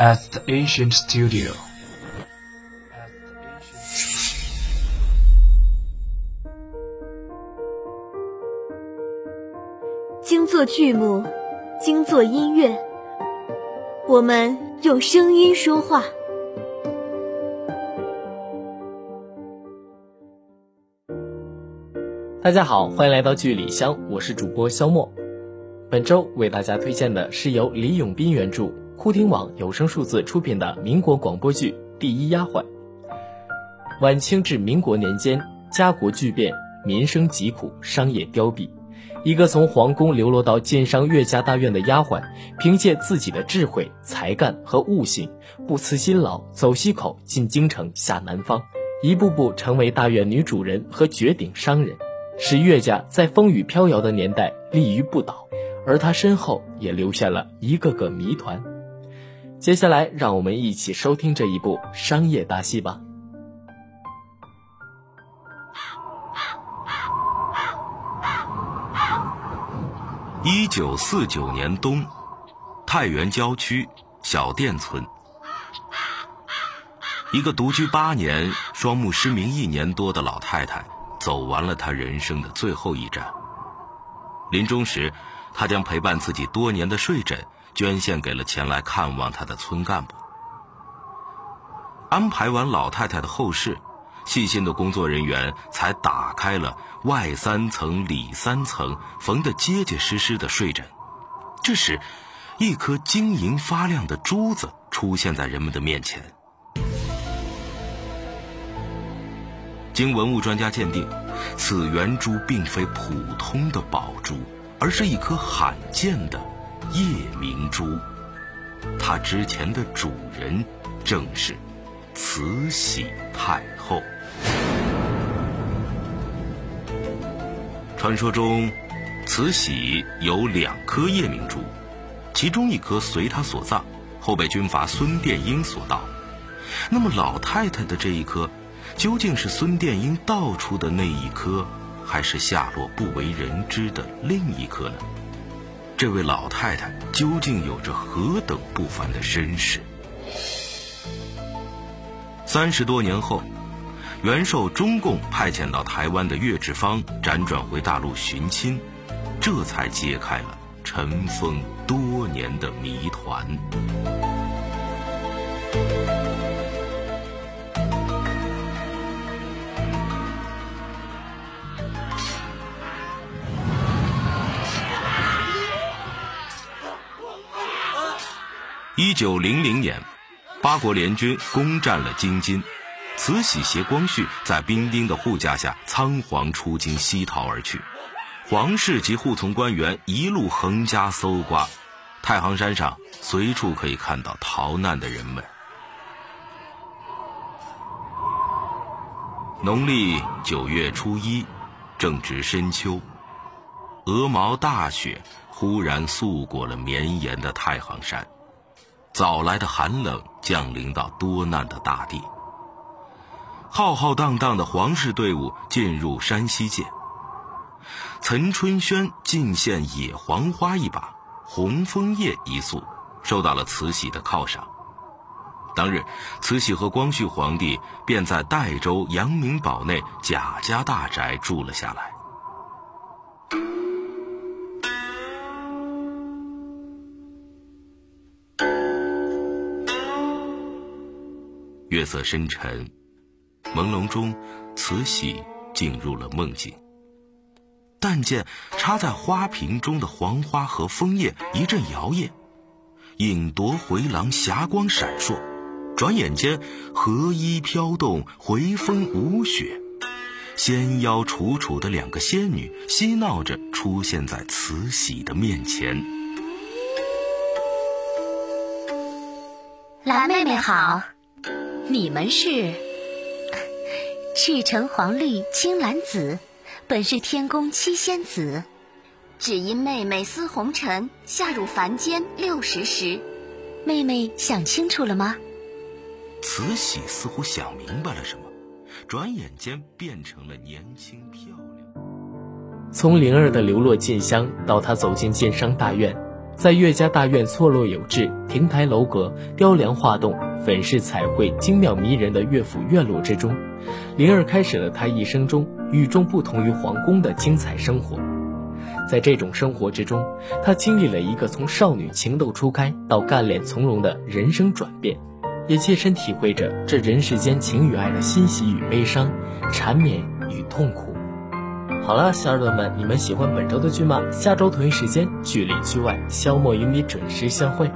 at the ancient studio. 精作剧目，精作音乐，我们用声音说话。大家好，欢迎来到剧里香，我是主播肖墨。本周为大家推荐的是由李永斌原著、酷听网有声数字出品的民国广播剧《第一丫鬟》。晚清至民国年间，家国巨变，民生疾苦，商业凋敝。一个从皇宫流落到晋商岳家大院的丫鬟，凭借自己的智慧、才干和悟性，不辞辛劳，走西口进京城，下南方，一步步成为大院女主人和绝顶商人。使岳家在风雨飘摇的年代立于不倒，而他身后也留下了一个个谜团。接下来，让我们一起收听这一部商业大戏吧。一九四九年冬，太原郊区小店村，一个独居八年、双目失明一年多的老太太。走完了她人生的最后一站。临终时，她将陪伴自己多年的睡枕捐献给了前来看望他的村干部。安排完老太太的后事，细心的工作人员才打开了外三层里三层缝得结结实实的睡枕。这时，一颗晶莹发亮的珠子出现在人们的面前。经文物专家鉴定，此圆珠并非普通的宝珠，而是一颗罕见的夜明珠。它之前的主人正是慈禧太后。传说中，慈禧有两颗夜明珠，其中一颗随她所葬，后被军阀孙殿英所盗。那么，老太太的这一颗？究竟是孙殿英盗出的那一颗，还是下落不为人知的另一颗呢？这位老太太究竟有着何等不凡的身世？三十多年后，原受中共派遣到台湾的岳志芳辗转回大陆寻亲，这才揭开了尘封多年的谜团。一九零零年，八国联军攻占了京津，慈禧携光绪在兵丁的护驾下仓皇出京西逃而去，皇室及护从官员一路横加搜刮，太行山上随处可以看到逃难的人们。农历九月初一，正值深秋，鹅毛大雪忽然素裹了绵延的太行山。早来的寒冷降临到多难的大地。浩浩荡荡的皇室队伍进入山西界。岑春轩进献野黄花一把，红枫叶一束，受到了慈禧的犒赏。当日，慈禧和光绪皇帝便在代州阳明堡内贾家大宅住了下来。月色深沉，朦胧中，慈禧进入了梦境。但见插在花瓶中的黄花和枫叶一阵摇曳，影夺回廊，霞光闪烁。转眼间，荷衣飘动，回风舞雪，纤腰楚楚的两个仙女嬉闹着出现在慈禧的面前。蓝妹妹好。你们是赤橙黄绿青蓝紫，本是天宫七仙子，只因妹妹思红尘，下入凡间六十时。妹妹想清楚了吗？慈禧似乎想明白了什么，转眼间变成了年轻漂亮。从灵儿的流落晋香到她走进晋商大院，在岳家大院错落有致、亭台楼阁、雕梁画栋、粉饰彩绘、精妙迷人的乐府院落之中，灵儿开始了她一生中与众不同于皇宫的精彩生活。在这种生活之中，她经历了一个从少女情窦初开到干练从容的人生转变，也切身体会着这人世间情与爱的欣喜与悲伤、缠绵与痛苦。好了，小耳朵们，你们喜欢本周的剧吗？下周同一时间，剧里剧外，肖莫与你准时相会。